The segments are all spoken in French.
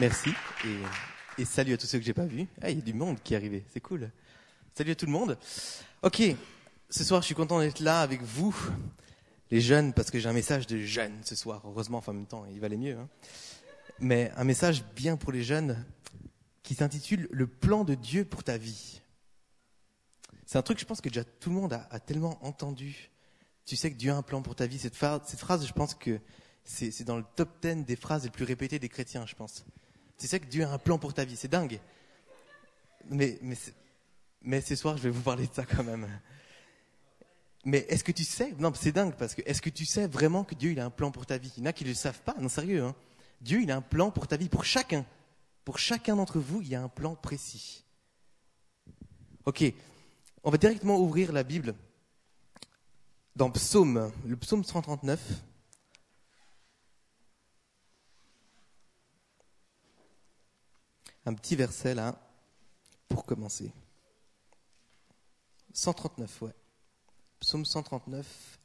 Merci. Et, salut à tous ceux que j'ai pas vus. Ah, il y a du monde qui est arrivé. C'est cool. Salut à tout le monde. Ok. Ce soir, je suis content d'être là avec vous, les jeunes, parce que j'ai un message de jeunes ce soir. Heureusement, enfin, en même temps, il valait mieux. Hein. Mais un message bien pour les jeunes qui s'intitule Le plan de Dieu pour ta vie. C'est un truc, je pense que déjà tout le monde a, tellement entendu. Tu sais que Dieu a un plan pour ta vie. Cette phrase, je pense que c'est dans le top 10 des phrases les plus répétées des chrétiens, je pense. Tu sais que Dieu a un plan pour ta vie, c'est dingue. Mais, mais, mais ce soir, je vais vous parler de ça quand même. Mais est-ce que tu sais? Non, c'est dingue parce que est-ce que tu sais vraiment que Dieu il a un plan pour ta vie? Il y en a qui ne le savent pas, non sérieux. Hein Dieu il a un plan pour ta vie, pour chacun. Pour chacun d'entre vous, il y a un plan précis. Ok, on va directement ouvrir la Bible dans Psaume, le Psaume 139. Un petit verset là pour commencer. 139, ouais. Psaume 139.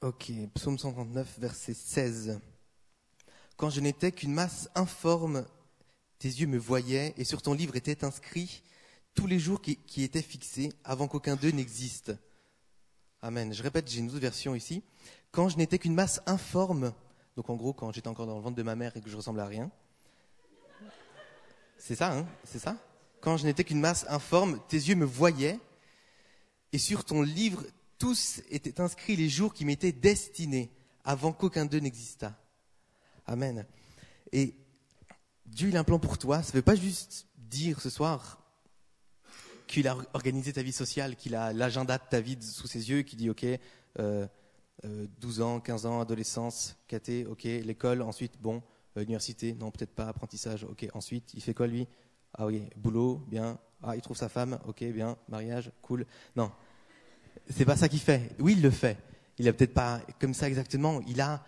Ok, psaume 139, verset 16. Quand je n'étais qu'une masse informe, tes yeux me voyaient et sur ton livre étaient inscrits tous les jours qui, étaient fixés avant qu'aucun d'eux n'existe. Amen. Je répète, j'ai une autre version ici. Quand je n'étais qu'une masse informe, donc en gros quand j'étais encore dans le ventre de ma mère et que je ressemblais à rien. C'est ça, hein C'est ça? Quand je n'étais qu'une masse informe, tes yeux me voyaient et sur ton livre tous étaient inscrits les jours qui m'étaient destinés avant qu'aucun d'eux n'existât. Amen. Et Dieu, il a un plan pour toi. Ça ne veut pas juste dire ce soir qu'il a organisé ta vie sociale, qu'il a l'agenda de ta vie sous ses yeux, qui dit, OK, euh, 12 euh, ans, 15 ans, adolescence, caté, OK, l'école, ensuite, bon, euh, université, non, peut-être pas, apprentissage, OK, ensuite, il fait quoi lui? Ah oui, boulot, bien, ah, il trouve sa femme, OK, bien, mariage, cool. Non, c'est pas ça qu'il fait. Oui, il le fait. Il a peut-être pas comme ça exactement. Il a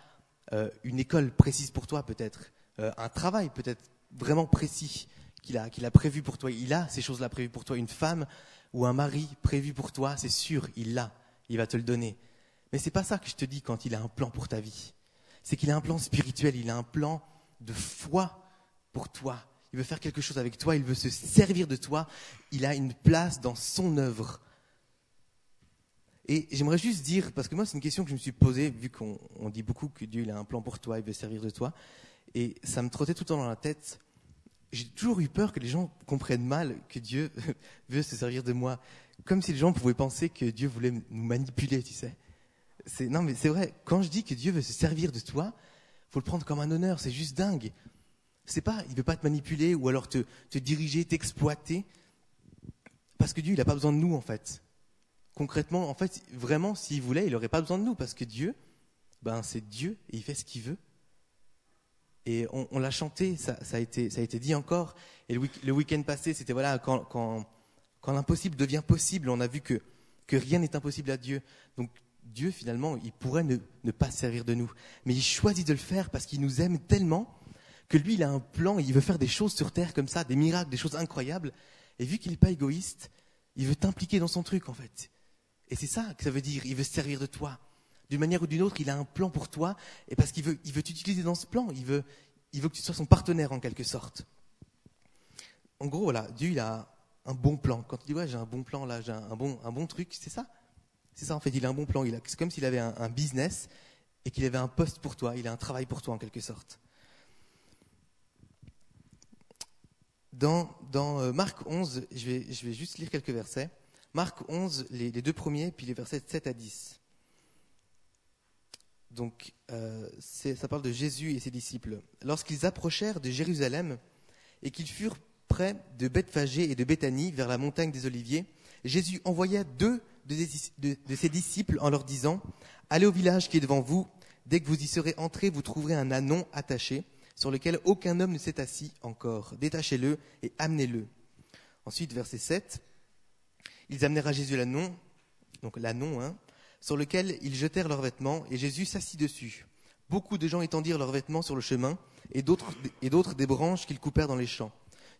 euh, une école précise pour toi, peut-être, euh, un travail peut-être vraiment précis qu'il a, qu'il a prévu pour toi. Il a ces choses-là prévues pour toi. Une femme ou un mari prévu pour toi, c'est sûr, il l'a. Il va te le donner. Mais c'est pas ça que je te dis quand il a un plan pour ta vie. C'est qu'il a un plan spirituel. Il a un plan de foi pour toi. Il veut faire quelque chose avec toi. Il veut se servir de toi. Il a une place dans son œuvre et j'aimerais juste dire, parce que moi c'est une question que je me suis posée, vu qu'on dit beaucoup que Dieu il a un plan pour toi, il veut servir de toi, et ça me trottait tout le temps dans la tête. J'ai toujours eu peur que les gens comprennent mal que Dieu veut se servir de moi, comme si les gens pouvaient penser que Dieu voulait nous manipuler, tu sais. Non mais c'est vrai, quand je dis que Dieu veut se servir de toi, faut le prendre comme un honneur, c'est juste dingue. C'est pas, il veut pas te manipuler ou alors te, te diriger, t'exploiter, parce que Dieu il n'a pas besoin de nous en fait concrètement, en fait, vraiment, s'il voulait, il n'aurait pas besoin de nous, parce que Dieu, ben, c'est Dieu, et il fait ce qu'il veut. Et on, l'a chanté, ça, a été, ça a été dit encore. Et le, week-end passé, c'était voilà, quand, quand, l'impossible devient possible, on a vu que, que rien n'est impossible à Dieu. Donc Dieu, finalement, il pourrait ne, ne pas servir de nous. Mais il choisit de le faire parce qu'il nous aime tellement que lui, il a un plan, il veut faire des choses sur Terre comme ça, des miracles, des choses incroyables. Et vu qu'il n'est pas égoïste, il veut t'impliquer dans son truc, en fait. Et c'est ça que ça veut dire, il veut se servir de toi. D'une manière ou d'une autre, il a un plan pour toi, et parce qu'il veut, il veut t'utiliser dans ce plan, il veut, que tu sois son partenaire en quelque sorte. En gros, voilà, Dieu, il a un bon plan. Quand il dit, ouais, j'ai un bon plan là, j'ai un bon, truc, c'est ça? C'est ça, en fait, il a un bon plan. C'est comme s'il avait un, business et qu'il avait un poste pour toi, il a un travail pour toi en quelque sorte. Dans, dans euh, Marc 11, je vais, je vais juste lire quelques versets. Marc 11, les, deux premiers, puis les versets 7 à 10. Donc, euh, ça parle de Jésus et ses disciples. Lorsqu'ils approchèrent de Jérusalem et qu'ils furent près de Bethphagée et de Béthanie, vers la montagne des Oliviers, Jésus envoya deux de, ses disciples en leur disant Allez au village qui est devant vous. Dès que vous y serez entrés, vous trouverez un anon attaché sur lequel aucun homme ne s'est assis encore. Détachez-le et amenez-le. Ensuite, verset 7. Ils amenèrent à Jésus l'annon, donc l'annon, hein, sur lequel ils jetèrent leurs vêtements, et Jésus s'assit dessus. Beaucoup de gens étendirent leurs vêtements sur le chemin, et d'autres, des branches qu'ils coupèrent dans les champs.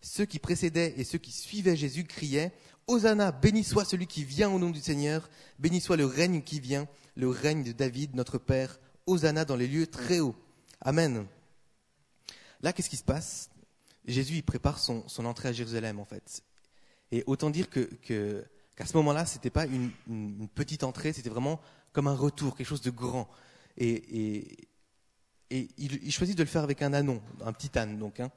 Ceux qui précédaient et ceux qui suivaient Jésus criaient Hosanna, béni soit celui qui vient au nom du Seigneur, béni soit le règne qui vient, le règne de David, notre Père. Hosanna dans les lieux très hauts. Amen. Là, qu'est-ce qui se passe? Jésus, il prépare son, entrée à Jérusalem, en fait. Et autant dire que, qu'à ce moment-là, c'était pas une, petite entrée, c'était vraiment comme un retour, quelque chose de grand. Et, il, choisit de le faire avec un anon, un petit âne, donc. Hein.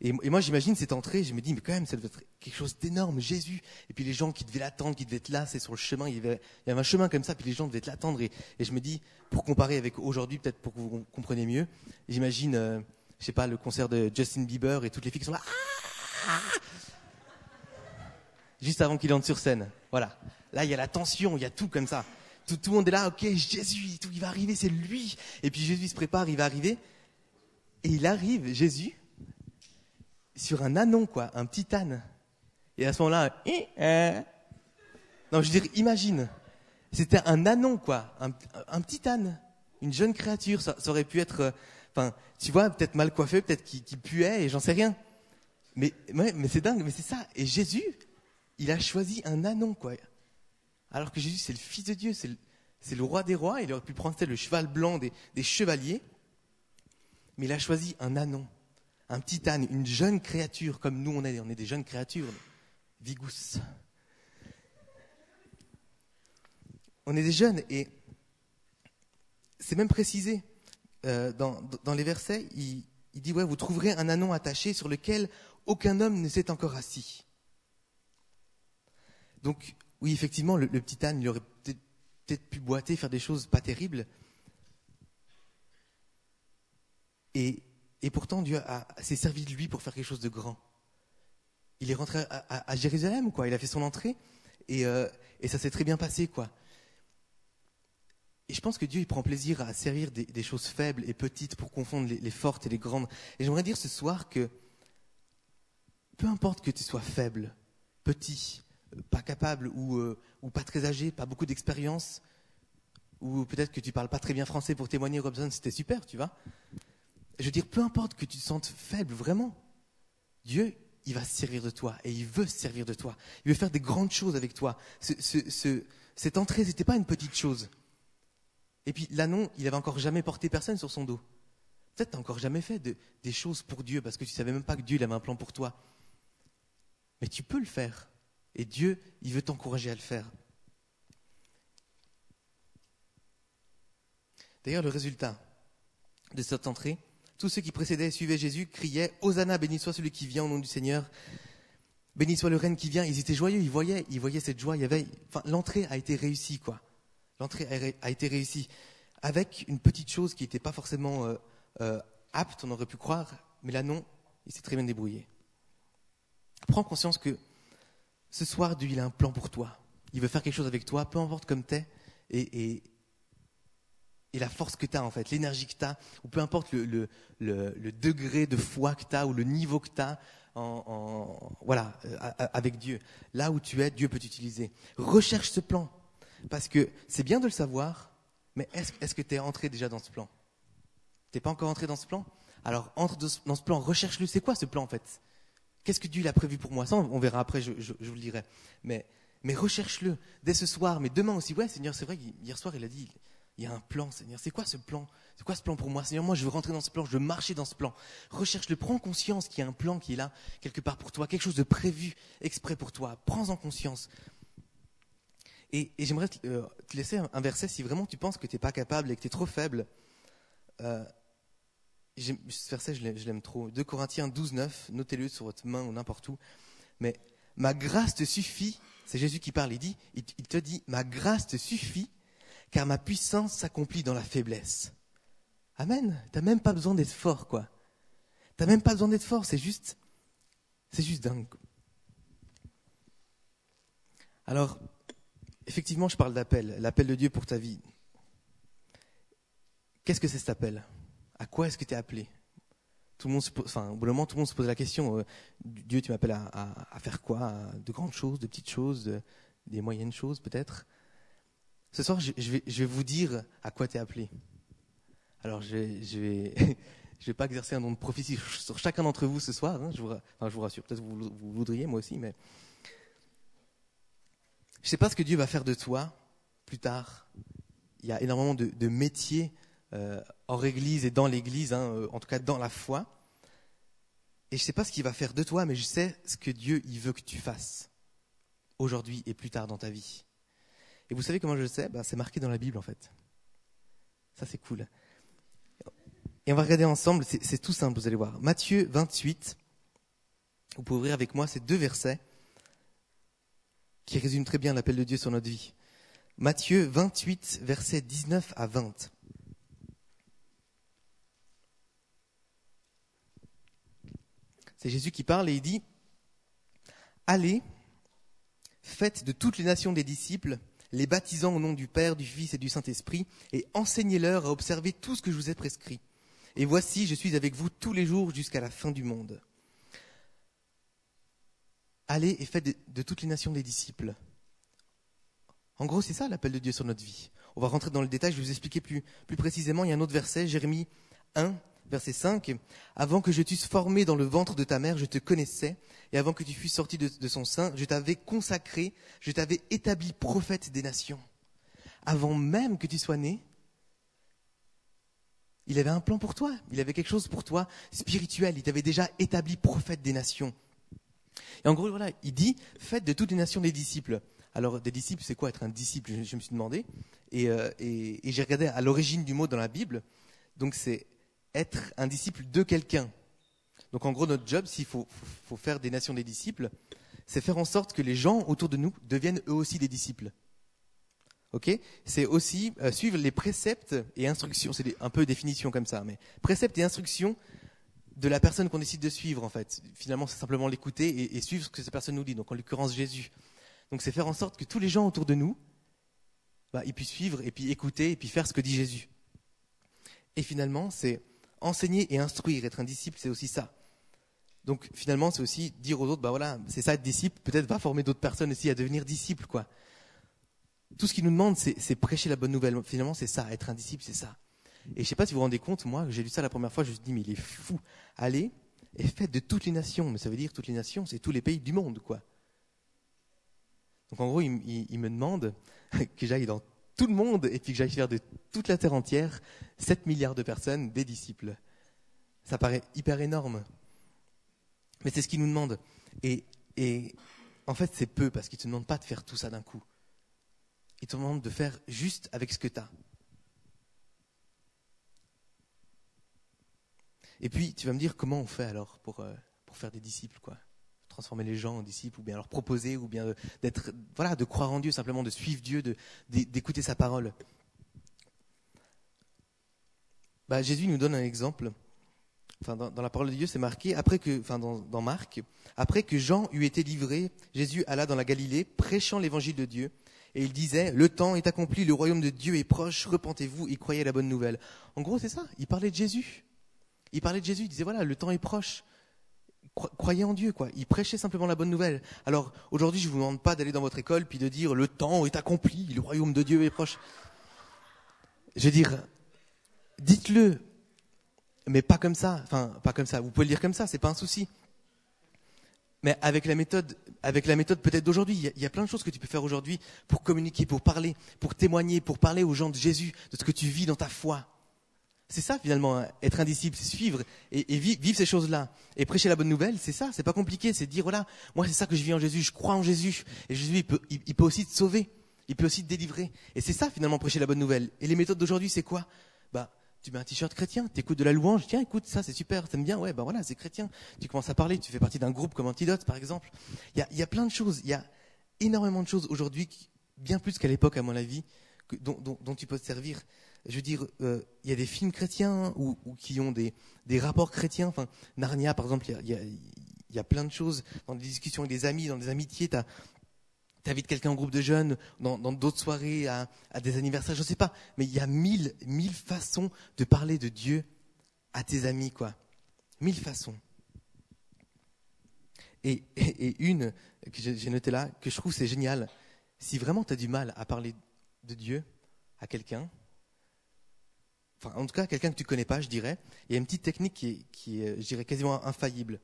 Et, moi, j'imagine cette entrée, je me dis, mais quand même, ça devait être quelque chose d'énorme, Jésus. Et puis les gens qui devaient l'attendre, qui devaient être là, c'est sur le chemin, il y, avait, un chemin comme ça, puis les gens devaient l'attendre. Et, et, je me dis, pour comparer avec aujourd'hui, peut-être pour que vous compreniez mieux, j'imagine, euh, je sais pas, le concert de Justin Bieber et toutes les filles qui sont là. Ah Juste avant qu'il entre sur scène. Voilà. Là, il y a la tension, il y a tout comme ça. Tout, tout le monde est là, ok, Jésus, tout, il va arriver, c'est lui. Et puis Jésus se prépare, il va arriver. Et il arrive, Jésus, sur un anon, quoi, un petit âne. Et à ce moment-là, eh, eh. non, je veux dire, imagine, c'était un anon, quoi, un, petit âne, une jeune créature. Ça, ça aurait pu être, euh, enfin, tu vois, peut-être mal coiffé, peut-être qui, qui puait, et j'en sais rien. Mais, mais, mais c'est dingue, mais c'est ça. Et Jésus, il a choisi un anon, quoi. Alors que Jésus, c'est le Fils de Dieu, c'est le, roi des rois. Il aurait pu prendre le cheval blanc des, chevaliers, mais il a choisi un anon un petit âne, une jeune créature, comme nous on est, des jeunes créatures, vigous. On est des jeunes et c'est même précisé euh, dans, dans, les versets, il, il, dit, ouais, vous trouverez un anon attaché sur lequel aucun homme ne s'est encore assis. Donc, oui, effectivement, le, petit âne, il aurait peut-être peut pu boiter, faire des choses pas terribles. Et pourtant, Dieu s'est servi de lui pour faire quelque chose de grand. Il est rentré à, Jérusalem, quoi. Il a fait son entrée et, euh, et ça s'est très bien passé, quoi. Et je pense que Dieu, il prend plaisir à servir des, choses faibles et petites pour confondre les fortes et les grandes. Et j'aimerais dire ce soir que peu importe que tu sois faible, petit, pas capable ou, euh, ou pas très âgé, pas beaucoup d'expérience, ou peut-être que tu parles pas très bien français pour témoigner, Robson, c'était super, tu vois je veux dire, peu importe que tu te sentes faible, vraiment, Dieu, il va se servir de toi et il veut se servir de toi. Il veut faire des grandes choses avec toi. Ce, ce, ce, cette entrée, n'était pas une petite chose. Et puis l'anon, il avait encore jamais porté personne sur son dos. Peut-être t'as encore jamais fait de, des choses pour Dieu parce que tu savais même pas que Dieu avait un plan pour toi. Mais tu peux le faire. Et Dieu, il veut t'encourager à le faire. D'ailleurs, le résultat de cette entrée, tous ceux qui précédaient et suivaient Jésus criaient Hosanna, béni soit celui qui vient au nom du Seigneur. Béni soit le règne qui vient. Ils étaient joyeux, ils voyaient, cette joie. L'entrée a été réussie, quoi. L'entrée a été réussie avec une petite chose qui n'était pas forcément euh, euh, apte, on aurait pu croire, mais là non, il s'est très bien débrouillé. Prends conscience que ce soir, Dieu, il a un plan pour toi. Il veut faire quelque chose avec toi, peu importe comme t'es, et, et, la force que tu as en fait, l'énergie que tu as, ou peu importe le, degré de foi que tu as ou le niveau que tu as voilà, euh, avec Dieu. Là où tu es, Dieu peut t'utiliser. Recherche ce plan. Parce que c'est bien de le savoir, mais est-ce est que tu es entré déjà dans ce plan? Tu pas encore entré dans ce plan? Alors entre dans ce plan, recherche-le. C'est quoi ce plan en fait? Qu'est-ce que Dieu a prévu pour moi? Ça, on verra après, je, vous le dirai. Mais, recherche-le dès ce soir, mais demain aussi. Ouais, Seigneur, c'est vrai qu'hier soir, il a dit, il y a un plan, Seigneur. C'est quoi ce plan? C'est quoi ce plan pour moi? Seigneur, moi, je veux rentrer dans ce plan, je veux marcher dans ce plan. Recherche-le, prends conscience qu'il y a un plan qui est là, quelque part pour toi, quelque chose de prévu, exprès pour toi. Prends-en conscience. Et, j'aimerais te, euh, laisser un, verset si vraiment tu penses que tu n'es pas capable et que tu es trop faible. Euh, ce verset, je l'aime trop. 2 Corinthiens 12, 9, notez-le sur votre main ou n'importe où. Mais ma grâce te suffit, c'est Jésus qui parle, il dit, il, te dit, ma grâce te suffit car ma puissance s'accomplit dans la faiblesse. Amen. T'as même pas besoin d'être fort, quoi. T'as même pas besoin d'être fort, c'est juste, c'est juste dingue. Alors, effectivement, je parle d'appel, l'appel de Dieu pour ta vie. Qu'est-ce que c'est cet appel? À quoi est-ce que tu es appelé? Tout le monde enfin, au bout d'un moment, tout le monde se pose la question euh, Dieu, tu m'appelles à, faire quoi? De grandes choses, de petites choses, de, des moyennes choses peut-être? Ce soir, je vais, vous dire à quoi tu es appelé. Alors, je je vais, pas exercer un nom de prophétie sur chacun d'entre vous ce soir. Hein, je, vous, rassure. Peut-être vous, vous voudriez, moi aussi, mais je sais pas ce que Dieu va faire de toi plus tard. Il y a énormément de, métiers hors Église et dans l'Église, hein, euh, en tout cas dans la foi. Et je sais pas ce qu'il va faire de toi, mais je sais ce que Dieu il veut que tu fasses aujourd'hui et plus tard dans ta vie. Et vous savez comment je le sais? Bah, C'est marqué dans la Bible en fait. Ça c'est cool. Et on va regarder ensemble, c'est tout simple, vous allez voir. Matthieu 28, vous pouvez ouvrir avec moi ces deux versets qui résument très bien l'appel de Dieu sur notre vie. Matthieu 28, versets 19 à 20. C'est Jésus qui parle et il dit, Allez, faites de toutes les nations des disciples, les baptisant au nom du Père, du Fils et du Saint-Esprit, et enseignez-leur à observer tout ce que je vous ai prescrit. Et voici, je suis avec vous tous les jours jusqu'à la fin du monde. Allez et faites de, toutes les nations des disciples. En gros, c'est ça l'appel de Dieu sur notre vie. On va rentrer dans le détail, je vais vous expliquer plus, plus précisément. Il y a un autre verset, Jérémie 1, verset 5, Avant que je t'eusse formé dans le ventre de ta mère, je te connaissais, et avant que tu fusses sorti de, son sein, je t'avais consacré, je t'avais établi prophète des nations. Avant même que tu sois né, il avait un plan pour toi, il avait quelque chose pour toi spirituel, il t'avait déjà établi prophète des nations. Et en gros, voilà, il dit, faites de toutes les nations des disciples. Alors, des disciples, c'est quoi être un disciple? Je, me suis demandé. Euh, et, et j'ai regardé à l'origine du mot dans la Bible. Donc, c'est être un disciple de quelqu'un. Donc en gros, notre job, s'il faut, faut, faire des nations des disciples, c'est faire en sorte que les gens autour de nous deviennent eux aussi des disciples. Ok? C'est aussi euh, suivre les préceptes et instructions. C'est un peu définition comme ça, mais préceptes et instructions de la personne qu'on décide de suivre en fait. Finalement, c'est simplement l'écouter et, et, suivre ce que cette personne nous dit. Donc en l'occurrence Jésus. Donc c'est faire en sorte que tous les gens autour de nous, bah, ils puissent suivre et puis écouter et puis faire ce que dit Jésus. Et finalement, c'est enseigner et instruire, être un disciple, c'est aussi ça. Donc finalement, c'est aussi dire aux autres, bah voilà, c'est ça être disciple, peut-être va former d'autres personnes aussi à devenir disciples, quoi. Tout ce qu'il nous demande, c'est prêcher la bonne nouvelle. Finalement, c'est ça, être un disciple, c'est ça. Et je sais pas si vous vous rendez compte, moi, j'ai lu ça la première fois, je me suis dit, mais il est fou. Allez et faites de toutes les nations. Mais ça veut dire toutes les nations, c'est tous les pays du monde, quoi. Donc en gros, il, il me demande que j'aille dans tout le monde et puis que j'aille faire de toute la terre entière 7 milliards de personnes des disciples. Ça paraît hyper énorme. Mais c'est ce qu'il nous demande. Et, en fait, c'est peu parce qu'il ne te demande pas de faire tout ça d'un coup. Il te demande de faire juste avec ce que tu as. Et puis, tu vas me dire comment on fait alors pour, euh, pour faire des disciples, quoi? Transformer les gens en disciples, ou bien leur proposer, ou bien d'être, voilà, de croire en Dieu, simplement de suivre Dieu, d'écouter sa parole. Bah, Jésus nous donne un exemple. Enfin, dans, la parole de Dieu, c'est marqué, après que, enfin, dans, dans Marc, après que Jean eut été livré, Jésus alla dans la Galilée, prêchant l'évangile de Dieu, et il disait, le temps est accompli, le royaume de Dieu est proche, repentez-vous et croyez à la bonne nouvelle. En gros, c'est ça. Il parlait de Jésus. Il parlait de Jésus. Il disait, voilà, le temps est proche croyez en Dieu, quoi. Il prêchait simplement la bonne nouvelle. Alors, aujourd'hui, je vous demande pas d'aller dans votre école puis de dire le temps est accompli, le royaume de Dieu est proche. Je veux dire, dites-le, mais pas comme ça. Enfin, pas comme ça. Vous pouvez le dire comme ça, c'est pas un souci. Mais avec la méthode, avec la méthode peut-être d'aujourd'hui, il, y, a plein de choses que tu peux faire aujourd'hui pour communiquer, pour parler, pour témoigner, pour parler aux gens de Jésus, de ce que tu vis dans ta foi. C'est ça finalement, hein, être un disciple, c'est suivre et, vivre, ces choses-là. Et prêcher la bonne nouvelle, c'est ça, c'est pas compliqué, c'est dire voilà, moi c'est ça que je vis en Jésus, je crois en Jésus. Et Jésus, il peut, aussi te sauver, il peut aussi te délivrer. Et c'est ça finalement, prêcher la bonne nouvelle. Et les méthodes d'aujourd'hui, c'est quoi? Bah, tu mets un t-shirt chrétien, tu écoutes de la louange, tiens, écoute, ça c'est super, t'aimes bien, ouais, bah voilà, c'est chrétien. Tu commences à parler, tu fais partie d'un groupe comme Antidote, par exemple. Il y a, plein de choses, il y a énormément de choses aujourd'hui, bien plus qu'à l'époque, à mon avis, dont, dont tu peux te servir je veux dire, euh, il y a des films chrétiens ou, qui ont des, rapports chrétiens. Narnia, par exemple, il y a, plein de choses dans des discussions avec des amis, dans des amitiés. Tu invites quelqu'un en groupe de jeunes, dans d'autres soirées, à, des anniversaires, je ne sais pas. Mais il y a mille, mille façons de parler de Dieu à tes amis, quoi. Mille façons. Et, et une que j'ai notée là, que je trouve c'est génial. Si vraiment tu as du mal à parler de Dieu à quelqu'un, enfin en tout cas quelqu'un que tu connais pas, je dirais, il y a une petite technique qui est, est je dirais, quasiment infaillible.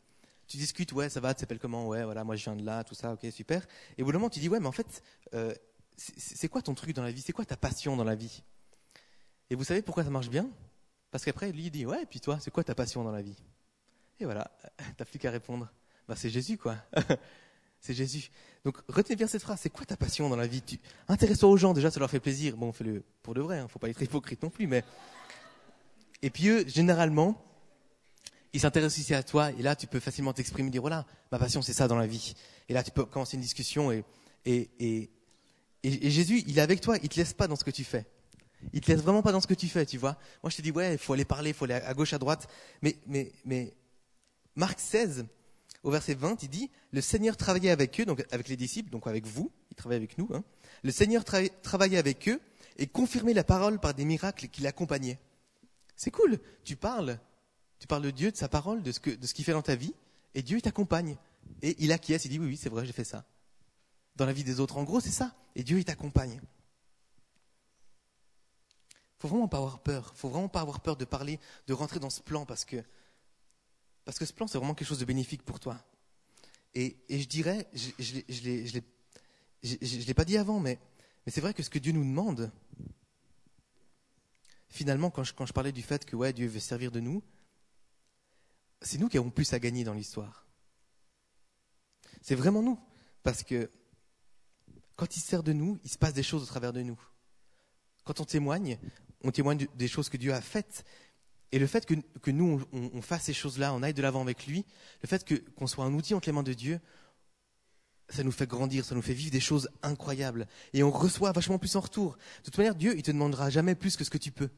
Tu discutes, ouais, ça va, tu t'appelles comment, ouais, voilà, moi je viens de là, tout ça, ok, super. Et au bout d'un moment, tu dis, ouais, mais en fait, euh, c'est quoi ton truc dans la vie? C'est quoi ta passion dans la vie? Et vous savez pourquoi ça marche bien? Parce qu'après, lui, il dit, ouais, et puis toi, c'est quoi ta passion dans la vie? Et voilà, t'as plus qu'à répondre. Bah, c'est Jésus, quoi. c'est Jésus. Donc, retenez bien cette phrase. C'est quoi ta passion dans la vie? Tu... Intéresse-toi aux gens, déjà, ça leur fait plaisir. Bon, fais-le pour de vrai, hein, faut pas être hypocrite non plus, mais. Et puis eux, généralement, ils s'intéressent aussi à toi, et là, tu peux facilement t'exprimer, dire voilà, ma passion, c'est ça dans la vie. Et là, tu peux commencer une discussion, et, et, et, et, Jésus, il est avec toi, il te laisse pas dans ce que tu fais. Il te laisse vraiment pas dans ce que tu fais, tu vois. Moi, je te dis ouais, il faut aller parler, il faut aller à gauche, à droite, mais, mais, mais Marc 16, au verset 20, il dit, le Seigneur travaillait avec eux, donc avec les disciples, donc avec vous, il travaillait avec nous. Hein. Le Seigneur travaillait avec eux et confirmait la parole par des miracles qui l'accompagnaient. C'est cool. Tu parles, tu parles de Dieu, de sa parole, de ce qu'il fait dans ta vie, et Dieu t'accompagne. Et il acquiesce, il dit oui, oui, c'est vrai, j'ai fait ça. Dans la vie des autres, en gros, c'est ça. Et Dieu, il t'accompagne. Faut vraiment pas avoir peur. Faut vraiment pas avoir peur de parler, de rentrer dans ce plan parce que parce que ce plan, c'est vraiment quelque chose de bénéfique pour toi. Et, je dirais, je ne l'ai pas dit avant, mais, c'est vrai que ce que Dieu nous demande, finalement, quand je, parlais du fait que ouais, Dieu veut servir de nous, c'est nous qui avons plus à gagner dans l'histoire. C'est vraiment nous. Parce que quand il sert de nous, il se passe des choses au travers de nous. Quand on témoigne, on témoigne des choses que Dieu a faites, et le fait que, nous, on, fasse ces choses-là, on aille de l'avant avec lui, le fait qu'on soit un outil en clément de Dieu, ça nous fait grandir, ça nous fait vivre des choses incroyables. Et on reçoit vachement plus en retour. De toute manière, Dieu, il te demandera jamais plus que ce que tu peux.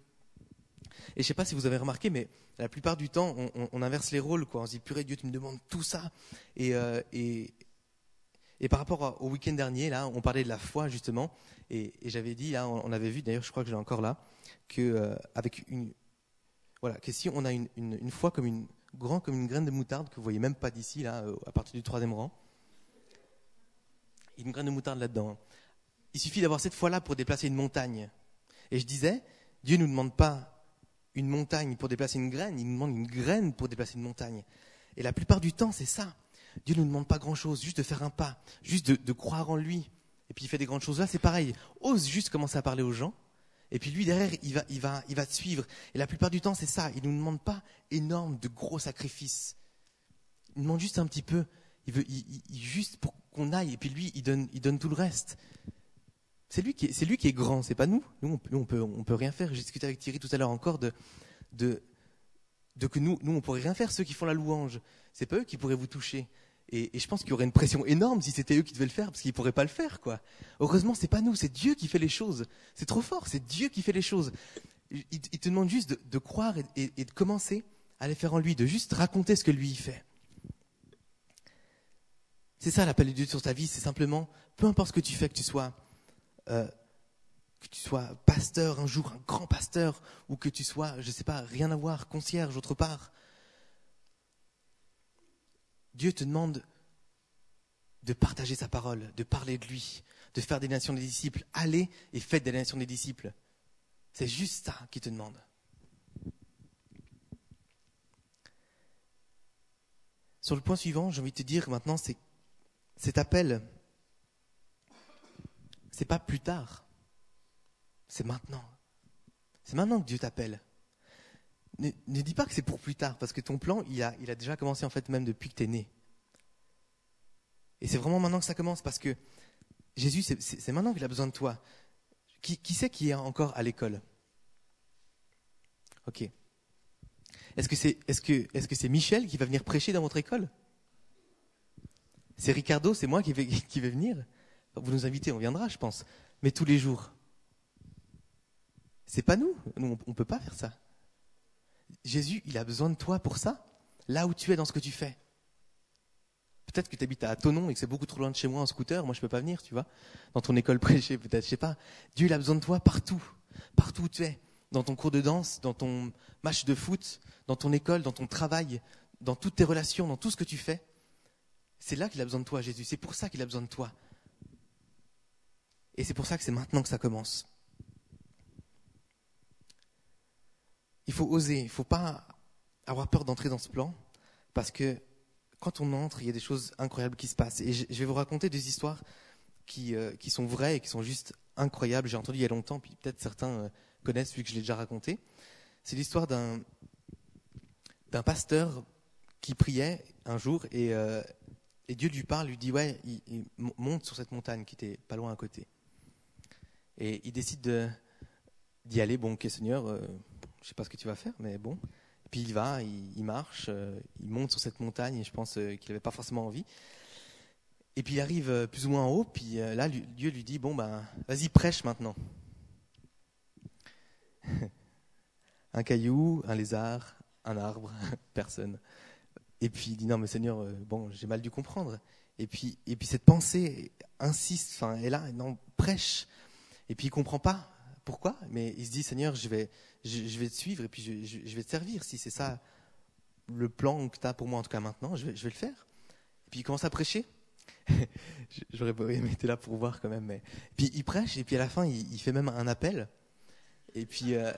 Et je ne sais pas si vous avez remarqué, mais la plupart du temps, on, inverse les rôles. Quoi. On se dit, purée, Dieu, tu me demandes tout ça. Et, euh, et, et par rapport au week-end dernier, là, on parlait de la foi, justement. Et, j'avais dit, là, on, avait vu, d'ailleurs, je crois que je l'ai encore là, qu'avec euh, avec une, voilà, que si on a une, une, foi comme une, grand comme une graine de moutarde, que vous voyez même pas d'ici, là, euh, à partir du troisième rang, il une graine de moutarde là-dedans. Hein. Il suffit d'avoir cette foi-là pour déplacer une montagne. Et je disais, Dieu ne nous demande pas une montagne pour déplacer une graine, il nous demande une graine pour déplacer une montagne. Et la plupart du temps, c'est ça. Dieu ne nous demande pas grand-chose, juste de faire un pas, juste de, croire en lui. Et puis il fait des grandes choses. Là, c'est pareil. Ose juste commencer à parler aux gens et puis lui, derrière, il va, il va, il va te suivre. Et la plupart du temps, c'est ça. Il ne nous demande pas énorme de gros sacrifices. Il demande juste un petit peu. Il veut, juste pour qu'on aille. Et puis lui, il donne, tout le reste. C'est lui qui est, grand, c'est pas nous. Nous, on, peut, peut rien faire. J'ai discuté avec Thierry tout à l'heure encore de, de, que nous, nous, on pourrait rien faire. Ceux qui font la louange, c'est pas eux qui pourraient vous toucher. Et, je pense qu'il y aurait une pression énorme si c'était eux qui devaient le faire, parce qu'ils pourraient pas le faire, quoi. Heureusement, c'est pas nous, c'est Dieu qui fait les choses. C'est trop fort, c'est Dieu qui fait les choses. Il, te demande juste de, croire et, de commencer à les faire en lui, de juste raconter ce que lui il fait. C'est ça l'appel de Dieu sur ta vie, c'est simplement, peu importe ce que tu fais, que tu sois, euh, que tu sois pasteur un jour, un grand pasteur, ou que tu sois, je ne sais pas, rien à voir, concierge autre part, Dieu te demande de partager sa parole, de parler de lui, de faire des nations des disciples. Allez et faites des nations des disciples. C'est juste ça qu'il te demande. Sur le point suivant, j'ai envie de te dire maintenant, c'est cet appel, c'est pas plus tard, c'est maintenant. C'est maintenant que Dieu t'appelle ne, dis pas que c'est pour plus tard, parce que ton plan, il a, déjà commencé en fait même depuis que tu es né. Et c'est vraiment maintenant que ça commence, parce que Jésus, c'est maintenant qu'il a besoin de toi. Qui, qui c'est qui est encore à l'école? Ok. Est-ce que c'est est Michel qui va venir prêcher dans votre école? C'est Ricardo, c'est moi qui vais, venir Vous nous invitez, on viendra, je pense. Mais tous les jours. C'est pas nous. Nous, on ne peut pas faire ça. Jésus, il a besoin de toi pour ça, là où tu es dans ce que tu fais. Peut-être que tu habites à Tonon et que c'est beaucoup trop loin de chez moi en scooter, moi je peux pas venir, tu vois. Dans ton école prêchée, peut-être, je sais pas. Dieu, il a besoin de toi partout, partout où tu es. Dans ton cours de danse, dans ton match de foot, dans ton école, dans ton travail, dans toutes tes relations, dans tout ce que tu fais. C'est là qu'il a besoin de toi, Jésus. C'est pour ça qu'il a besoin de toi. Et c'est pour ça que c'est maintenant que ça commence. il faut oser, il faut pas avoir peur d'entrer dans ce plan, parce que quand on entre, il y a des choses incroyables qui se passent. Et je vais vous raconter des histoires qui, euh, qui sont vraies et qui sont juste incroyables. J'ai entendu il y a longtemps, puis peut-être certains euh, connaissent vu que je l'ai déjà raconté. C'est l'histoire d'un d'un pasteur qui priait un jour et, euh, et Dieu lui parle, lui dit ouais, il, monte sur cette montagne qui était pas loin à côté. Et il décide d'y aller. Bon, ok Seigneur, je je sais pas ce que tu vas faire, mais bon. Puis il va, il, marche, euh, il monte sur cette montagne et je pense euh, qu'il n'avait pas forcément envie. Et puis il arrive euh, plus ou moins en haut, puis là Dieu lui dit bon ben vas-y prêche maintenant. un caillou, un lézard, un arbre, personne. Et puis il dit non mais Seigneur bon j'ai mal dû comprendre. Et puis et puis cette pensée insiste, enfin est là non prêche. Et puis il comprend pas pourquoi, mais il se dit Seigneur je vais je, vais te suivre et puis je, vais te servir. Si c'est ça le plan que tu as pour moi, en tout cas maintenant, je vais, je vais le faire. Et puis il commence à prêcher. J'aurais pas aimé être là pour voir quand même. Mais... Puis il prêche et puis à la fin, il, fait même un appel. Et puis, euh...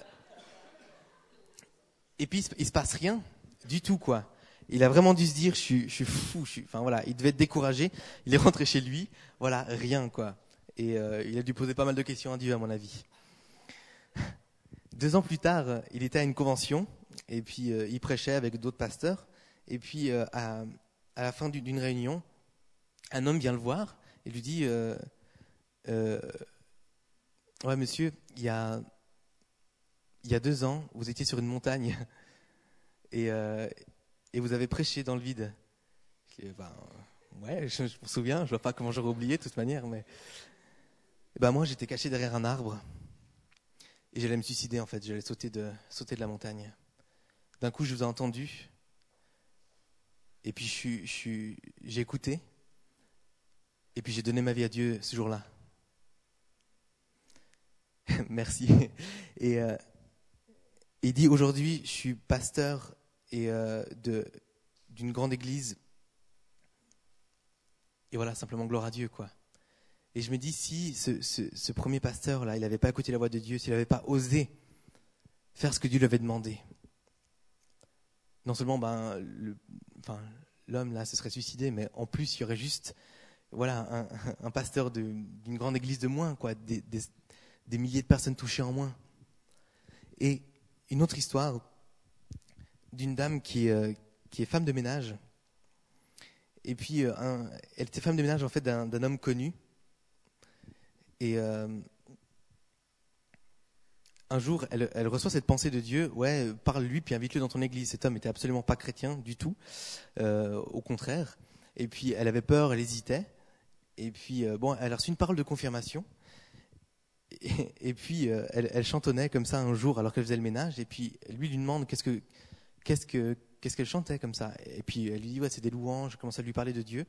et puis il, se, se passe rien du tout, quoi. Il a vraiment dû se dire, je suis, fou. Enfin voilà, il devait être découragé. Il est rentré chez lui. Voilà, rien, quoi. Et euh, il a dû poser pas mal de questions à Dieu, à mon avis. Deux ans plus tard, il était à une convention et puis euh, il prêchait avec d'autres pasteurs. Et puis euh, à, la fin d'une réunion, un homme vient le voir et lui dit euh, Ouais, monsieur, il y a, il y a deux ans, vous étiez sur une montagne et, et vous avez prêché dans le vide. Ben, ouais, je, me souviens, je vois pas comment j'aurais oublié de toute manière, mais ben, moi j'étais caché derrière un arbre et j'allais me suicider en fait, j'allais sauter de, la montagne. D'un coup, je vous ai entendu. Et puis, j'ai écouté. Et puis, j'ai donné ma vie à Dieu ce jour-là. Merci. Et euh, il dit aujourd'hui, je suis pasteur et euh, d'une grande église. Et voilà, simplement gloire à Dieu, quoi. Et je me dis, si ce, premier pasteur-là, il n'avait pas écouté la voix de Dieu, s'il n'avait pas osé faire ce que Dieu lui avait demandé, non seulement ben, le, enfin, l'homme là se serait suicidé, mais en plus il y aurait juste voilà, un, pasteur d'une grande église de moins, quoi, des, milliers de personnes touchées en moins. Et une autre histoire d'une dame qui, euh, qui est femme de ménage. Et puis, euh, elle était femme de ménage en fait d'un homme connu et euh, un jour, elle, reçoit cette pensée de Dieu, ouais, parle-lui, puis invite-le dans ton église. Cet homme n'était absolument pas chrétien du tout, au contraire. Et puis, elle avait peur, elle hésitait. Et puis, bon, elle a reçu une parole de confirmation. Et, puis, elle, chantonnait comme ça un jour alors qu'elle faisait le ménage. Et puis, lui lui demande qu'est-ce que, qu'est-ce que, qu'est-ce qu'elle chantait comme ça? Et puis, elle lui dit, ouais, c'est des louanges. Je commence à lui parler de Dieu.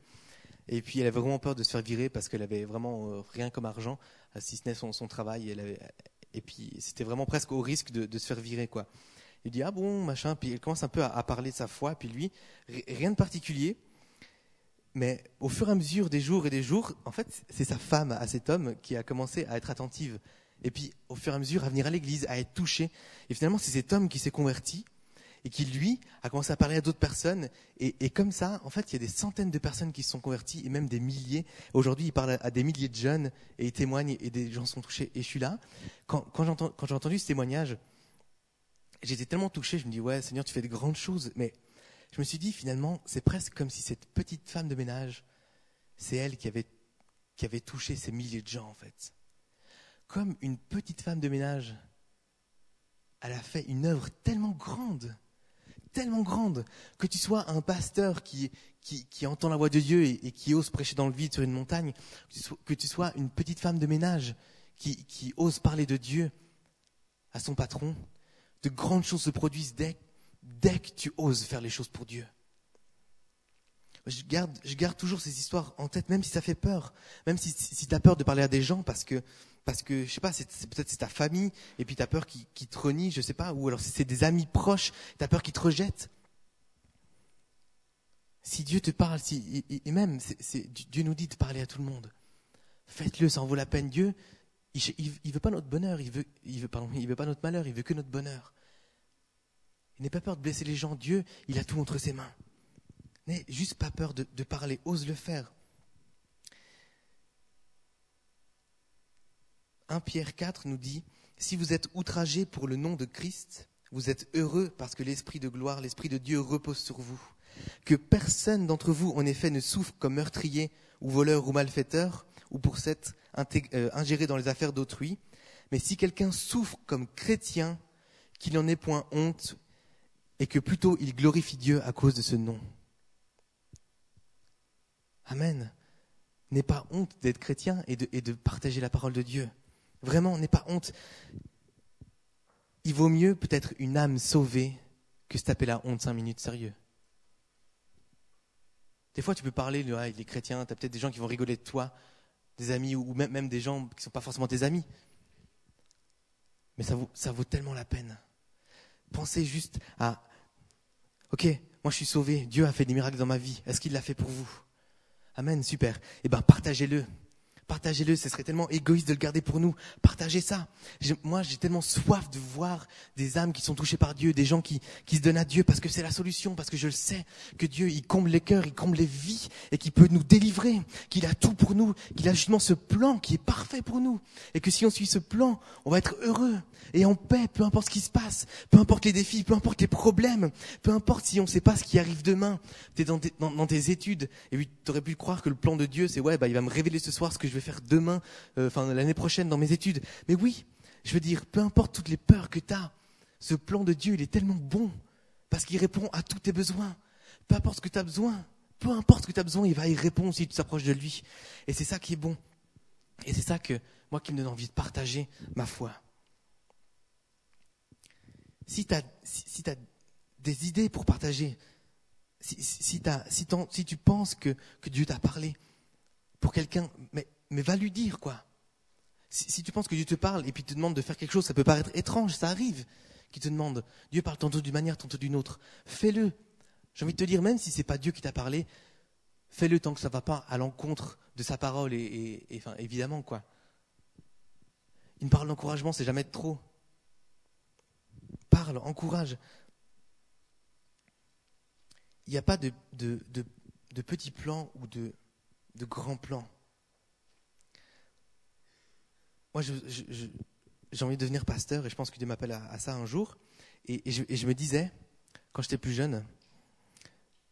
Et puis elle avait vraiment peur de se faire virer parce qu'elle avait vraiment euh, rien comme argent, euh, si ce n'est son, travail. Elle avait, et puis c'était vraiment presque au risque de, se faire virer, quoi. Il dit ah bon machin, puis elle commence un peu à, parler de sa foi, puis lui rien de particulier, mais au fur et à mesure des jours et des jours, en fait c'est sa femme à cet homme qui a commencé à être attentive, et puis au fur et à mesure à venir à l'église, à être touché, et finalement c'est cet homme qui s'est converti et qui, lui, a commencé à parler à d'autres personnes. Et, comme ça, en fait, il y a des centaines de personnes qui se sont converties, et même des milliers. Aujourd'hui, il parle à des milliers de jeunes, et il témoigne, et des gens sont touchés. Et je suis là. Quand, j'ai entendu ce témoignage, j'étais tellement touché, je me dis, ouais, Seigneur, tu fais de grandes choses. Mais je me suis dit, finalement, c'est presque comme si cette petite femme de ménage, c'est elle qui avait touché ces milliers de gens, en fait. Comme une petite femme de ménage, elle a fait une œuvre tellement grande tellement grande que tu sois un pasteur qui, qui, entend la voix de Dieu et, qui ose prêcher dans le vide sur une montagne, que tu sois une petite femme de ménage qui, qui ose parler de Dieu à son patron. De grandes choses se produisent dès, dès que tu oses faire les choses pour Dieu. Je garde, je garde toujours ces histoires en tête, même si ça fait peur, même si, si tu as peur de parler à des gens parce que parce que je sais pas, peut-être c'est ta famille et puis tu as peur qu'ils, te renient, je sais pas, ou alors si c'est des amis proches, tu as peur qu'ils te rejettent. Si Dieu te parle, si, et, même Dieu nous dit de parler à tout le monde. Faites-le, ça en vaut la peine. Dieu, il, il, veut pas notre bonheur, il veut, il veut, il pas notre malheur, il veut que notre bonheur. N'aie pas peur de blesser les gens. Dieu, il a tout entre ses mains. N'aie juste pas peur de parler. Ose le faire. 1 Pierre 4 nous dit, si vous êtes outragés pour le nom de Christ, vous êtes heureux parce que l'Esprit de gloire, l'Esprit de Dieu repose sur vous. Que personne d'entre vous, en effet, ne souffre comme meurtrier ou voleur ou malfaiteur, ou pour s'être euh, ingéré dans les affaires d'autrui. Mais si quelqu'un souffre comme chrétien, qu'il n'en ait point honte, et que plutôt il glorifie Dieu à cause de ce nom. Amen. N'aie pas honte d'être chrétien et de, et de partager la parole de Dieu. Vraiment, n'aie pas honte. Il vaut mieux peut-être une âme sauvée que se taper la honte cinq minutes, sérieux. Des fois, tu peux parler, ah, il est chrétien, tu as peut-être des gens qui vont rigoler de toi, des amis, ou même, même des gens qui ne sont pas forcément tes amis. Mais ça vaut, ça vaut tellement la peine. Pensez juste à, ok, moi je suis sauvé, Dieu a fait des miracles dans ma vie, est-ce qu'il l'a fait pour vous? Amen, super. Eh bien, partagez-le. Partagez-le, ce serait tellement égoïste de le garder pour nous. Partagez ça. Moi, j'ai tellement soif de voir des âmes qui sont touchées par Dieu, des gens qui, qui se donnent à Dieu parce que c'est la solution, parce que je le sais, que Dieu, il comble les cœurs, il comble les vies et qu'il peut nous délivrer, qu'il a tout pour nous, qu'il a justement ce plan qui est parfait pour nous. Et que si on suit ce plan, on va être heureux et en paix, peu importe ce qui se passe, peu importe les défis, peu importe les problèmes, peu importe si on ne sait pas ce qui arrive demain. Tu es dans tes, dans, tes études et tu aurais pu croire que le plan de Dieu, c'est ouais, bah, il va me révéler ce soir ce que je vais faire demain, euh, enfin l'année prochaine dans mes études. Mais oui, je veux dire, peu importe toutes les peurs que tu as, ce plan de Dieu, il est tellement bon parce qu'il répond à tous tes besoins. Peu importe ce que tu as besoin, peu importe ce que tu as besoin, il va y répondre si tu t'approches de lui. Et c'est ça qui est bon. Et c'est ça que moi qui me donne envie de partager ma foi. Si tu as, si, des idées pour partager, si, si, si tu penses que, que Dieu t'a parlé pour quelqu'un, mais mais va lui dire quoi. Si, tu penses que Dieu te parle et puis te demande de faire quelque chose, ça peut paraître étrange, ça arrive, qu'il te demande. Dieu parle tantôt d'une manière, tantôt d'une autre. Fais-le. J'ai envie de te dire, même si c'est pas Dieu qui t'a parlé, fais-le tant que ça ne va pas à l'encontre de sa parole et, enfin, évidemment quoi. Une parole d'encouragement, c'est jamais trop. Parle, encourage. Il n'y a pas de, de, de, petits plans ou de, de grands plans moi, j'ai envie de devenir pasteur et je pense que Dieu m'appelle à, ça un jour. Et, je, me disais, quand j'étais plus jeune,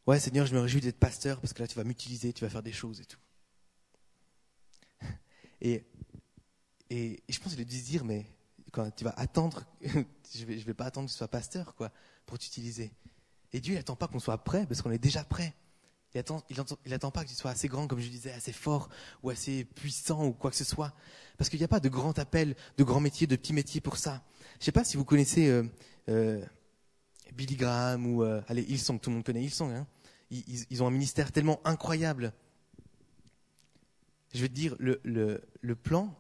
ouais Seigneur, je me réjouis d'être pasteur parce que là, tu vas m'utiliser, tu vas faire des choses et tout. Et, et, je pense dû se dire, mais quand tu vas attendre, je vais, vais pas attendre que tu sois pasteur, quoi, pour t'utiliser. Et Dieu, n'attend pas qu'on soit prêt parce qu'on est déjà prêt. Il attend, pas que tu sois assez grand, comme je disais, assez fort ou assez puissant ou quoi que ce soit. Parce qu'il n'y a pas de grand appel, de grand métier, de petit métier pour ça. Je sais pas si vous connaissez euh, euh, Billy Graham ou euh, allez tout le monde connaît Hillsong. Hein ils, ont un ministère tellement incroyable. Je vais te dire, le, plan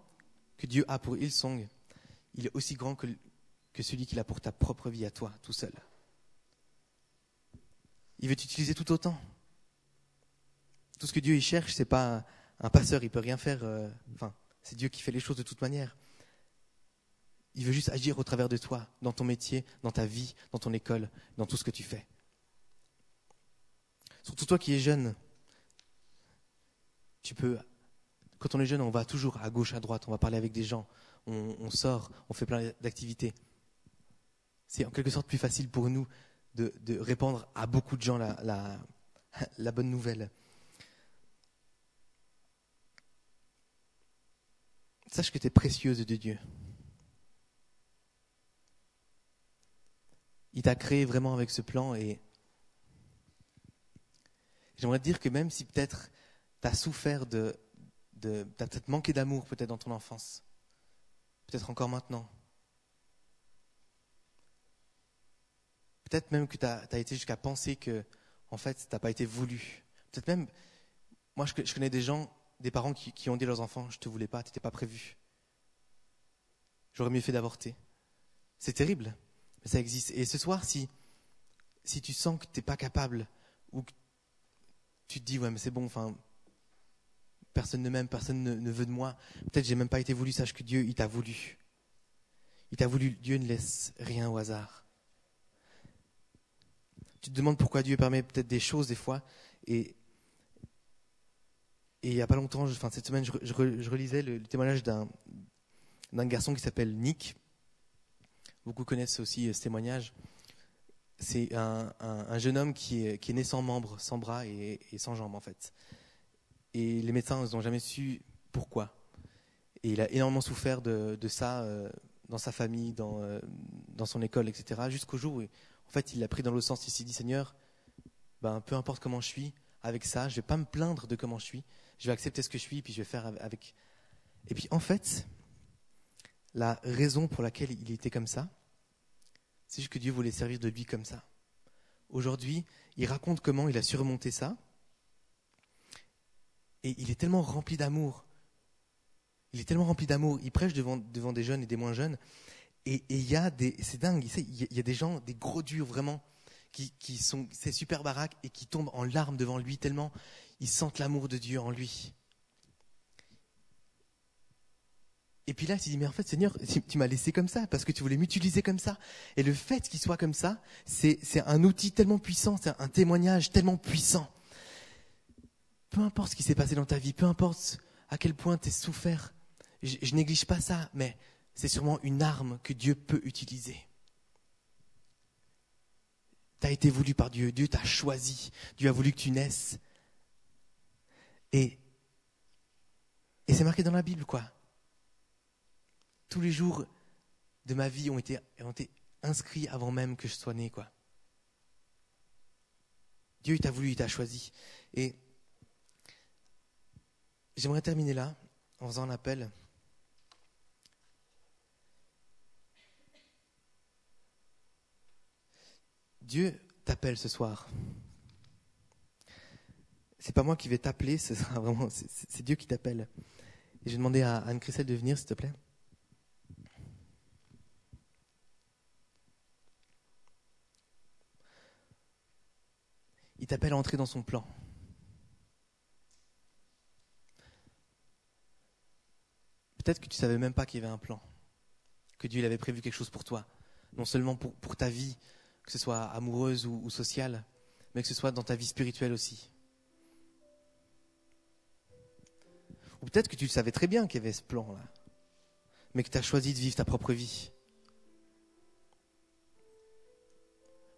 que Dieu a pour Hillsong, il est aussi grand que celui qu'il a pour ta propre vie à toi, tout seul. Il veut t'utiliser tout autant. Tout ce que Dieu y cherche, c'est pas un passeur, il peut rien faire. Euh, enfin, c'est Dieu qui fait les choses de toute manière. Il veut juste agir au travers de toi, dans ton métier, dans ta vie, dans ton école, dans tout ce que tu fais. Surtout toi qui es jeune, tu peux. Quand on est jeune, on va toujours à gauche, à droite, on va parler avec des gens, on, sort, on fait plein d'activités. C'est en quelque sorte plus facile pour nous de, répandre à beaucoup de gens la bonne nouvelle. Sache que tu es précieuse de Dieu. Il t'a créé vraiment avec ce plan et j'aimerais te dire que même si peut-être tu as souffert de, de tu as peut-être manqué d'amour peut-être dans ton enfance, peut-être encore maintenant, peut-être même que tu as, été jusqu'à penser que en fait, tu n'as pas été voulu. Peut-être même, moi je connais des gens des parents qui, ont dit à leurs enfants Je te voulais pas, tu n'étais pas prévu. J'aurais mieux fait d'avorter. C'est terrible, mais ça existe. Et ce soir, si, si tu sens que tu n'es pas capable, ou que tu te dis Ouais, mais c'est bon, enfin, personne ne m'aime, personne ne, veut de moi, peut-être j'ai même pas été voulu, sache que Dieu, il t'a voulu. Il t'a voulu, Dieu ne laisse rien au hasard. tu te demandes pourquoi Dieu permet peut-être des choses des fois. Et, et il n'y a pas longtemps, enfin cette semaine, je, relisais le, témoignage d'un, garçon qui s'appelle Nick. Beaucoup connaissent aussi euh, ce témoignage. C'est un, un, jeune homme qui est, né sans membres, sans bras et, sans jambes en fait. Et les médecins n'ont jamais su pourquoi. Et il a énormément souffert de, ça euh, dans sa famille, dans, euh, dans son école, etc. Jusqu'au jour où, en fait, il l'a pris dans le sens. Il s'est dit, Seigneur, ben, peu importe comment je suis, avec ça, je vais pas me plaindre de comment je suis. Je vais accepter ce que je suis, puis je vais faire avec. Et puis, en fait, la raison pour laquelle il était comme ça, c'est juste que Dieu voulait servir de lui comme ça. Aujourd'hui, il raconte comment il a surmonté ça. Et il est tellement rempli d'amour. Il est tellement rempli d'amour. Il prêche devant, devant des jeunes et des moins jeunes. Et il y a des, c'est dingue, il y a des gens, des gros durs vraiment, qui, qui sont, c'est super baraque et qui tombent en larmes devant lui tellement ils sentent l'amour de Dieu en lui. Et puis là, il s'est dit, mais en fait, Seigneur, tu, m'as laissé comme ça, parce que tu voulais m'utiliser comme ça. Et le fait qu'il soit comme ça, c'est un outil tellement puissant, c'est un témoignage tellement puissant. Peu importe ce qui s'est passé dans ta vie, peu importe à quel point tu es souffert, je, je néglige pas ça, mais c'est sûrement une arme que Dieu peut utiliser. Tu as été voulu par Dieu, Dieu t'a choisi, Dieu a voulu que tu naisses. Et, c'est marqué dans la Bible, quoi tous les jours de ma vie ont été, ont inscrits avant même que je sois né, quoi. Dieu, il t'a voulu, il t'a choisi. Et j'aimerais terminer là en faisant un appel. Dieu t'appelle ce soir. C'est pas moi qui vais t'appeler, ce sera vraiment, c'est Dieu qui t'appelle. Et je vais demander à Anne-Christelle de venir, s'il te plaît. il t'appelle à entrer dans son plan. Peut-être que tu ne savais même pas qu'il y avait un plan, que Dieu avait prévu quelque chose pour toi, non seulement pour, ta vie, que ce soit amoureuse ou, ou sociale, mais que ce soit dans ta vie spirituelle aussi. Ou peut-être que tu savais très bien qu'il y avait ce plan-là, mais que tu as choisi de vivre ta propre vie.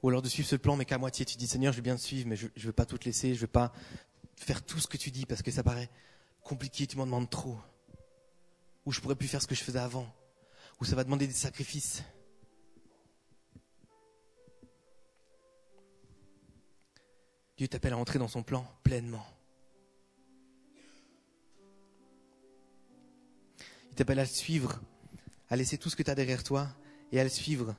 ou alors de suivre ce plan mais qu'à moitié. Tu dis Seigneur, je veux bien te suivre, mais je ne veux pas tout te laisser, je ne veux pas faire tout ce que tu dis parce que ça paraît compliqué, tu m'en demandes trop. Ou je pourrais plus faire ce que je faisais avant. Ou ça va demander des sacrifices. Dieu t'appelle à entrer dans son plan pleinement. Il t'appelle à le suivre, à laisser tout ce que tu as derrière toi et à le suivre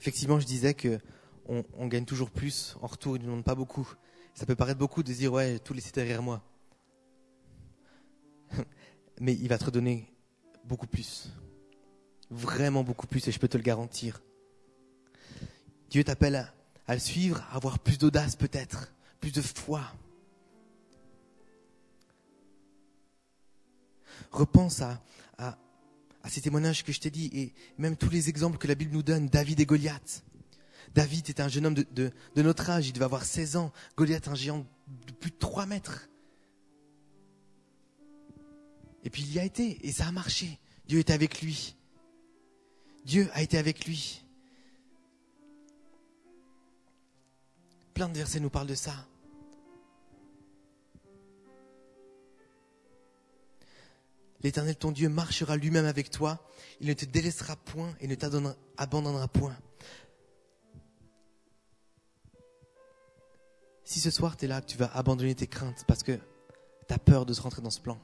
effectivement, je disais que on, gagne toujours plus. En retour, il ne demande pas beaucoup. Ça peut paraître beaucoup de dire, ouais, tout laisser derrière moi. Mais il va te redonner beaucoup plus. Vraiment beaucoup plus, et je peux te le garantir. Dieu t'appelle à, à, le suivre, à avoir plus d'audace peut-être, plus de foi. Repense à, ces témoignages que je t'ai dit et même tous les exemples que la Bible nous donne, David et Goliath. David était un jeune homme de, de, notre âge, il devait avoir 16 ans. Goliath, un géant de plus de 3 mètres. Et puis il y a été, et ça a marché. Dieu était avec lui. Dieu a été avec lui. Plein de versets nous parlent de ça. L'Éternel, ton Dieu, marchera lui-même avec toi. Il ne te délaissera point et ne t'abandonnera point. Si ce soir tu es là, tu vas abandonner tes craintes parce que tu as peur de se rentrer dans ce plan.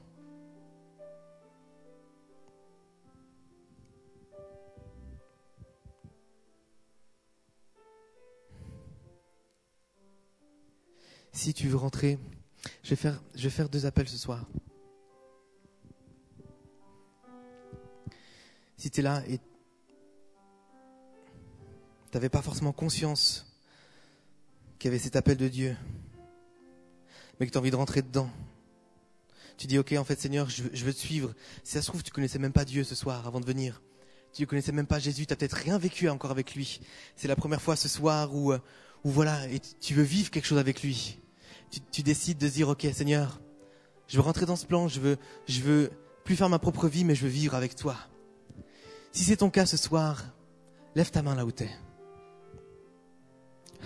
Si tu veux rentrer, je vais faire, je vais faire deux appels ce soir. Si tu es là et tu n'avais pas forcément conscience qu'il y avait cet appel de Dieu, mais que tu as envie de rentrer dedans, tu dis, ok, en fait, Seigneur, je veux, te suivre. Si ça se trouve, tu connaissais même pas Dieu ce soir avant de venir. tu ne connaissais même pas Jésus, tu n'as peut-être rien vécu encore avec lui. C'est la première fois ce soir où, euh, où voilà, et tu veux vivre quelque chose avec lui. Tu, tu décides de dire, ok Seigneur, je veux rentrer dans ce plan, je veux, je veux plus faire ma propre vie, mais je veux vivre avec toi. Si c'est ton cas ce soir, lève ta main là où tu es.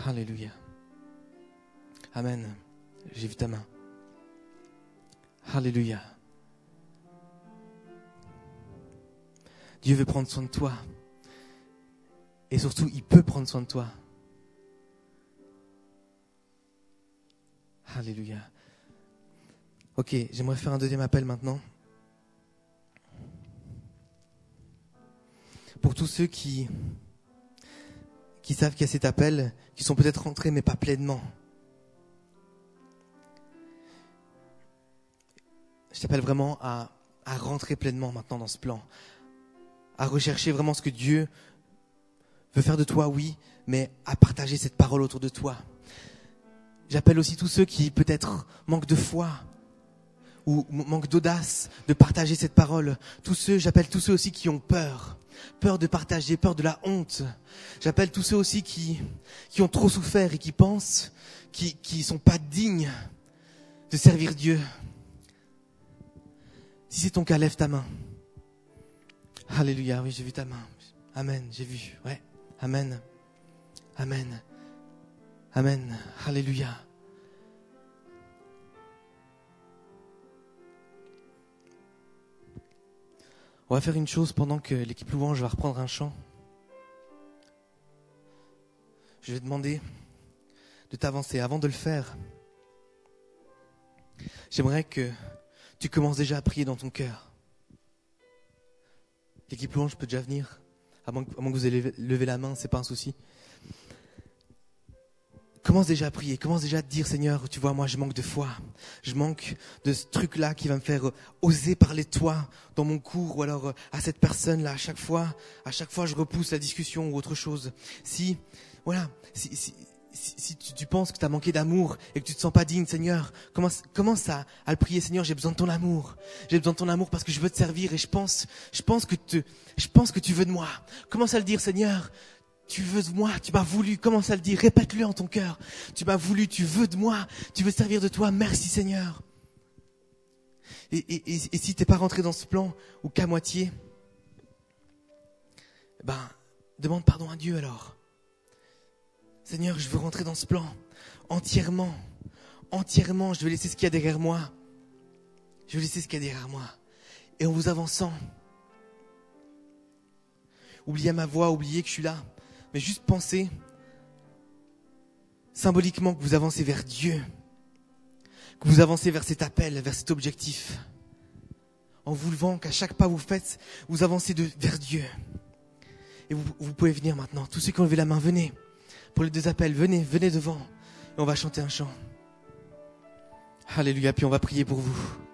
Alléluia. Amen. J'ai vu ta main. Alléluia. Dieu veut prendre soin de toi. Et surtout, il peut prendre soin de toi. Alléluia. Ok, j'aimerais faire un deuxième appel maintenant. Pour tous ceux qui, savent qu'il y a cet appel, qui sont peut-être rentrés mais pas pleinement. Je t'appelle vraiment à, à rentrer pleinement maintenant dans ce plan, à rechercher vraiment ce que Dieu veut faire de toi, oui, mais à partager cette parole autour de toi. J'appelle aussi tous ceux qui peut-être manquent de foi ou manquent d'audace de partager cette parole. Tous ceux, j'appelle tous ceux aussi qui ont peur, peur de partager, peur de la honte. J'appelle tous ceux aussi qui, qui ont trop souffert et qui pensent qui, qui sont pas dignes de servir Dieu. Si c'est ton cas, lève ta main. Alléluia, oui, j'ai vu ta main. Amen, j'ai vu, ouais. Amen. Amen. Amen. Alléluia. On va faire une chose pendant que l'équipe louange va reprendre un chant. Je vais demander de t'avancer. Avant de le faire, j'aimerais que tu commences déjà à prier dans ton cœur. L'équipe louange peut déjà venir. À moins, que vous ayez levé la main, c'est pas un souci. Commence déjà à prier, commence déjà à te dire Seigneur, tu vois, moi je manque de foi, je manque de ce truc-là qui va me faire euh, oser parler de toi dans mon cours ou alors euh, à cette personne-là. À chaque fois, à chaque fois je repousse la discussion ou autre chose. Si, voilà, si, si, si, tu, penses que tu as manqué d'amour et que tu te sens pas digne, Seigneur, commence, commence à, à le prier, Seigneur, j'ai besoin de ton amour. J'ai besoin de ton amour parce que je veux te servir et je pense, je pense que te, je pense que tu veux de moi. Commence à le dire, Seigneur, tu veux de moi, tu m'as voulu, commence à le dire, répète-le en ton cœur. Tu m'as voulu, tu veux de moi, tu veux servir de toi, merci Seigneur. Et, et, et, et si t'es pas rentré dans ce plan, ou qu'à moitié, ben, demande pardon à Dieu alors. Seigneur, je veux rentrer dans ce plan entièrement, entièrement, je veux laisser ce qu'il y a derrière moi. Je veux laisser ce qu'il y a derrière moi. Et en vous avançant, oubliez ma voix, oubliez que je suis là mais juste pensez symboliquement que vous avancez vers Dieu, que vous avancez vers cet appel, vers cet objectif, en vous levant qu'à chaque pas vous faites, vous avancez vers Dieu. Et vous, vous pouvez venir maintenant. Tous ceux qui ont levé la main, venez. Pour les deux appels, venez, venez devant. Et on va chanter un chant. Alléluia, puis on va prier pour vous.